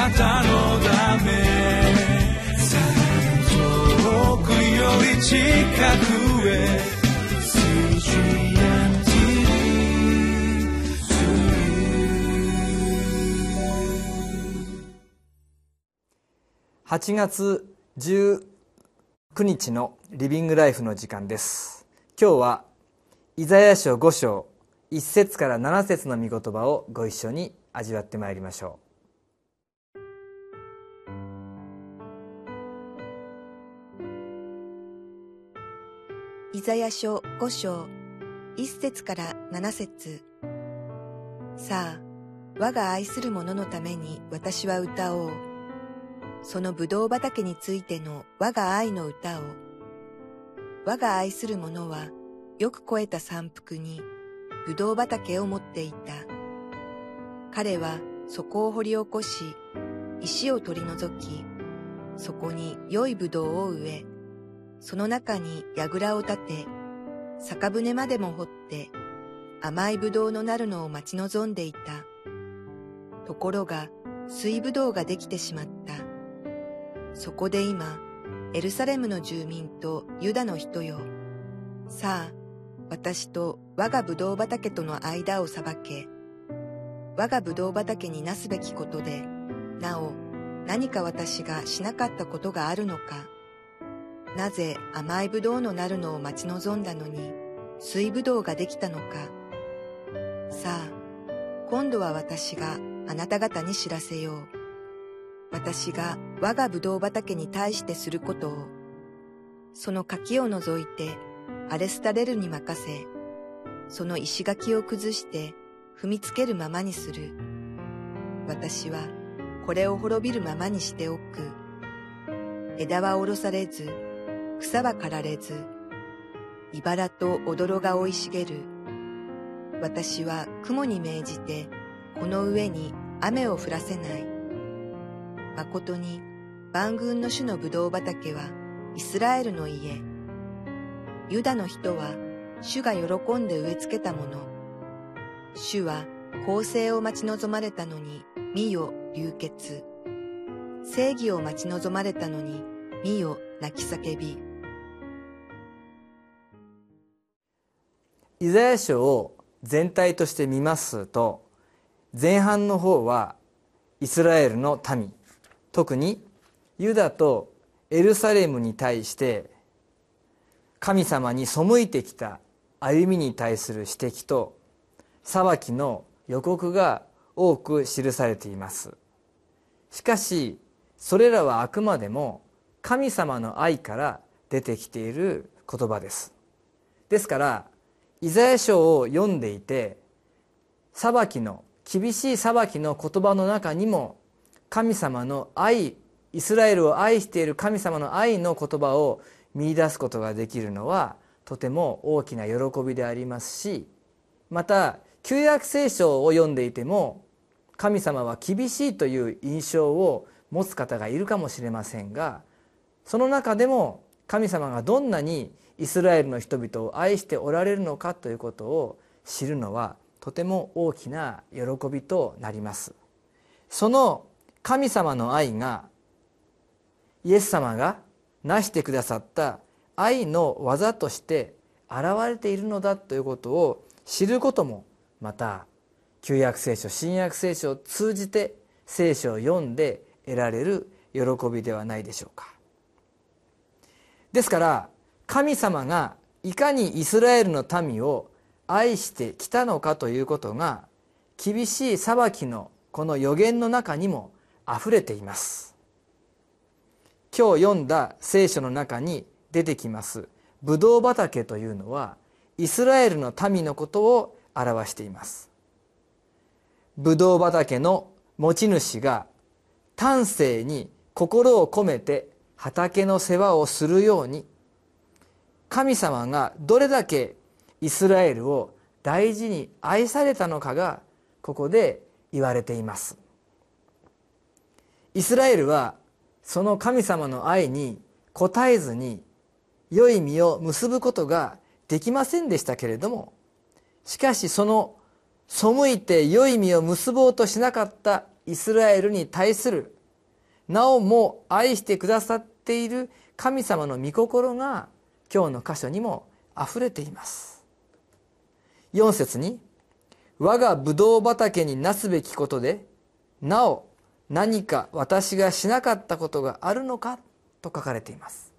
なたのため遠くより近くへ8月19日のリビングライフの時間です。今日はイザヤ書5章1節から7節の御言葉をご一緒に味わってまいりましょう。イザヤ書5章1節から7節。さあ我が愛する者のために私は歌おう。その葡萄畑についての我が愛の歌を、我が愛する者はよく肥えた山腹に葡萄畑を持っていた。彼はそこを掘り起こし、石を取り除き、そこに良い葡萄を植え、その中に櫓を立て、酒舟までも掘って、甘い葡萄のなるのを待ち望んでいた。ところが、水葡萄ができてしまった。そこで今、エルサレムの住民とユダの人よ。さあ、私と我が葡萄畑との間を裁け。我が葡萄畑になすべきことで、なお何か私がしなかったことがあるのか。なぜ甘い葡萄のなるのを待ち望んだのに、水葡萄ができたのか。さあ、今度は私があなた方に知らせよう。私が我が葡萄畑に対してすることを、その柿を除いてアレスタレルに任せ、その石垣を崩して踏みつけるままにする。私はこれを滅びるままにしておく。枝は下ろされず、草は刈られず、茨と踊が生い茂る。私は雲に命じて、この上に雨を降らせない。誠に万軍の主の葡萄畑はイスラエルの家。ユダの人は主が喜んで植え付けたもの。主は公正を待ち望まれたのに、見よ流血。正義を待ち望まれたのに、見よ泣き叫び。イザヤ書を全体として見ますと前半の方はイスラエルの民。特にユダとエルサレムに対して神様に背いてきた歩みに対する指摘と裁きの予告が多く記されています。しかしそれらはあくまでも神様の愛から出てきている言葉です。ですからイザヤ書を読んでいて裁きの厳しい裁きの言葉の中にも神様の愛イスラエルを愛している神様の愛の言葉を見いだすことができるのはとても大きな喜びでありますしまた旧約聖書を読んでいても神様は厳しいという印象を持つ方がいるかもしれませんがその中でも神様がどんなにイスラエルの人々を愛しておられるのかということを知るのはとても大きな喜びとなります。その神様の愛がイエス様が成してくださった愛の技として現れているのだということを知ることもまた旧約聖書新約聖書を通じて聖書を読んで得られる喜びではないでしょうか。ですから神様がいかにイスラエルの民を愛してきたのかということが厳しい裁きのこの予言の中にも溢れています。今日読んだ聖書の中に出てきます。ブドウ畑というのはイスラエルの民のことを表しています。ブドウ畑の持ち主が丹精に心を込めて畑の世話をするように神様がどれだけイスラエルを大事に愛されたのかがここで言われています。イスラエルはその神様の愛に応えずに良い実を結ぶことができませんでしたけれどもしかしその背いて良い実を結ぼうとしなかったイスラエルに対するなおも愛してくださっている神様の御心が今日の箇所にもあふれています4節に「我がブドウ畑になすべきことでなお何か私がしなかったことがあるのか?」と書かれています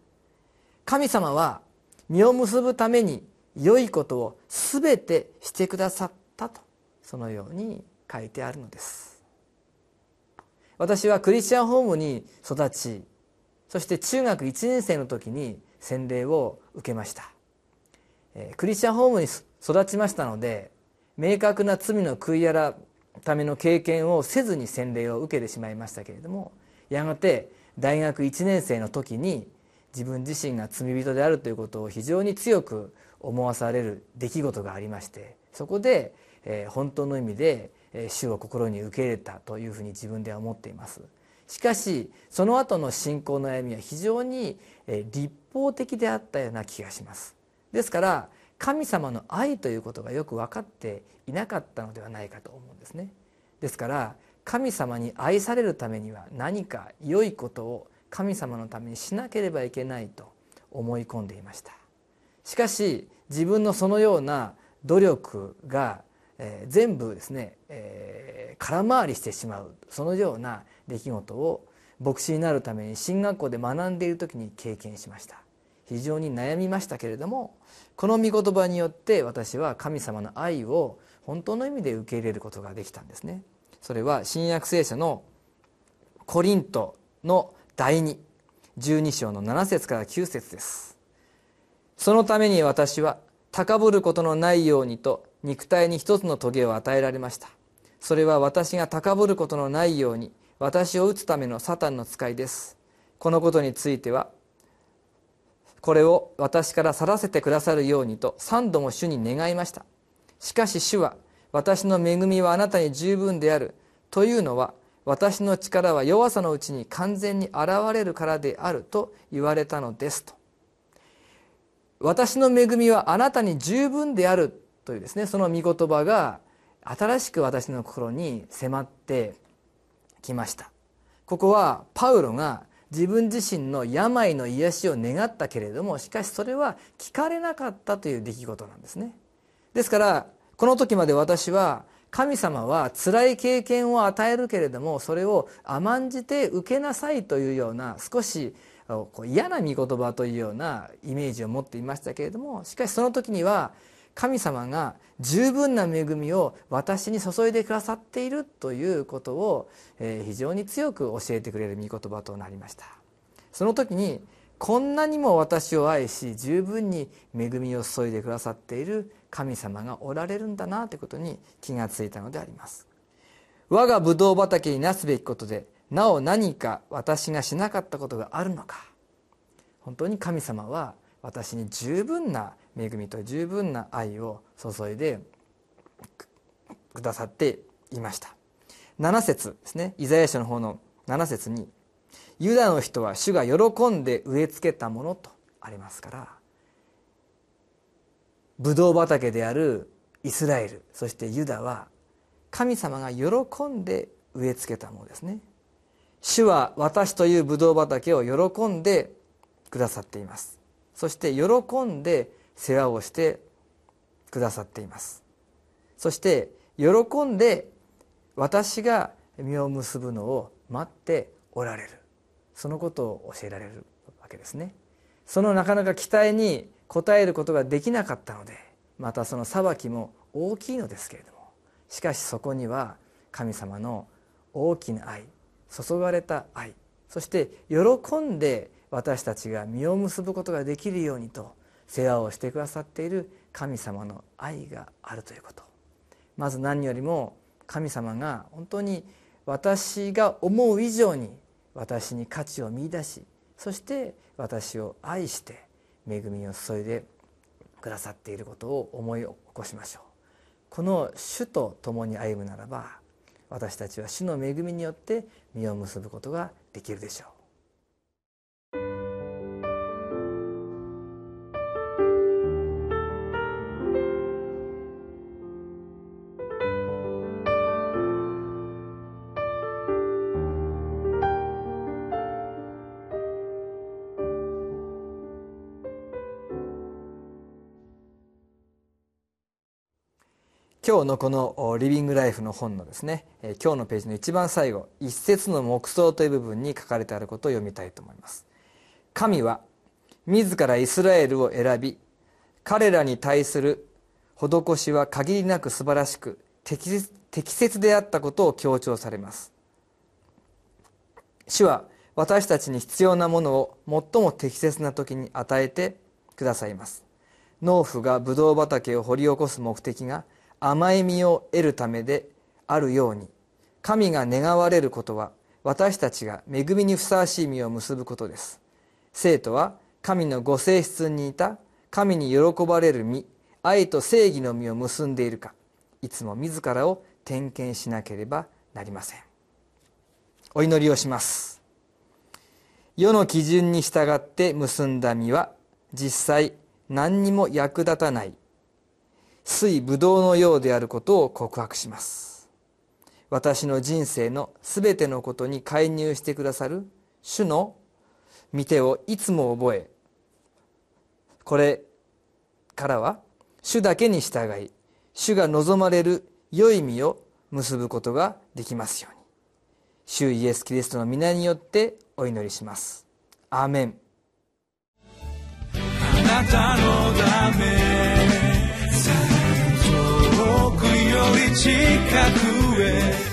神様は実を結ぶために良いことを全てしてくださったとそのように書いてあるのです私はクリスチャンホームに育ちそして中学1年生の時に洗礼を受けました。クリスチャンホームに育ちましたので明確な罪の悔い改めの経験をせずに洗礼を受けてしまいましたけれどもやがて大学1年生の時に自分自身が罪人であるということを非常に強く思わされる出来事がありましてそこで、え、本当の意味で主を心に受け入れたというふうに自分では思っています。しかしその後の信仰の歩みは非常に立法的であったような気がします。ですから神様の愛ということがよく分かっていなかったのではないかと思うんですね。ですから神様に愛されるためには何か良いことを神様のためにしなければいけないと思い込んでいました。しかし自分のそのような努力が、えー、全部ですね、えー、空回りしてしまうそのような出来事を牧師になるために進学校で学んでいる時に経験しました。非常に悩みましたけれどもこの御言葉によって私は神様の愛を本当の意味で受け入れることができたんですね。それは新約聖書のコリントの第212章の7節から9節です。そのために私は高ぶることのないようにと肉体に一つの棘を与えられました。それは私が高ぶることのないように私を打つためのサタンの使いです。このことについてはこれを私から去らせてくださるようにと三度も主に願いました。しかし主は私の恵みはあなたに十分であるというのは私の力は弱さのうちに完全に現れるからであると言われたのですと。私の恵みはあなたに十分であるというですねその御言葉が新しく私の心に迫ってきました。ここはパウロが自分自身の病の癒しを願ったけれどもしかしそれは聞かれなかったという出来事なんですね。ですからこの時まで私は神様は辛い経験を与えるけれどもそれを甘んじて受けなさいというような少し嫌な御言葉というようなイメージを持っていましたけれどもしかしその時には神様が十分な恵みを私に注いでくださっているということを非常に強く教えてくれる御言葉となりました。その時にこんなにも私を愛し十分に恵みを注いでくださっている神様がおられるんだなということに気がついたのであります。我がブドウ畑になすべきことでなお何か私がしなかったことがあるのか。本当に神様は私に十分な恵みと十分な愛を注いでくださっていました。7節ですね。イザヤ書の方の7節に「ユダの人は主が喜んで植え付けたもの」とありますからブドウ畑であるイスラエルそしてユダは神様が喜んで植え付けたものですね。主は私というブドウ畑を喜んでくださっています。そして喜んで世話をしてくださっています。そして喜んで私が実を結ぶのを待っておられる。そのことを教えられるわけですね。そのなかなか期待に答えることができなかったのでまたその裁きも大きいのですけれどもしかしそこには神様の大きな愛注がれた愛そして喜んで私たちが実を結ぶことができるようにと世話をしてくださっている神様の愛があるということ。まず何よりも神様が本当に私が思う以上に私に価値を見いだしそして私を愛して恵みを注いでくださっていることを思い起こしましょう。この主と共に歩むならば私たちは主の恵みによって実を結ぶことができるでしょう。今日のこのリビングライフの本のですね今日のページの一番最後一節の黙想という部分に書かれてあることを読みたいと思います。神は自らイスラエルを選び彼らに対する施しは限りなく素晴らしく適切であったことを強調されます。主は私たちに必要なものを最も適切な時に与えてくださいます。農夫がブドウ畑を掘り起こす目的が甘い実を得るためであるように神が願われることは私たちが恵みにふさわしい実を結ぶことです。生徒は神のご性質に似た神に喜ばれる実愛と正義の実を結んでいるかいつも自らを点検しなければなりません。お祈りをします。世の基準に従って結んだ実は実際何にも役立たない。水ぶどうのようであることを告白します。私の人生のすべてのことに介入してくださる主の御手をいつも覚えこれからは主だけに従い主が望まれる良い実を結ぶことができますように。主イエス・キリストの皆によってお祈りします。アーメン。あなたのため。り近くへ。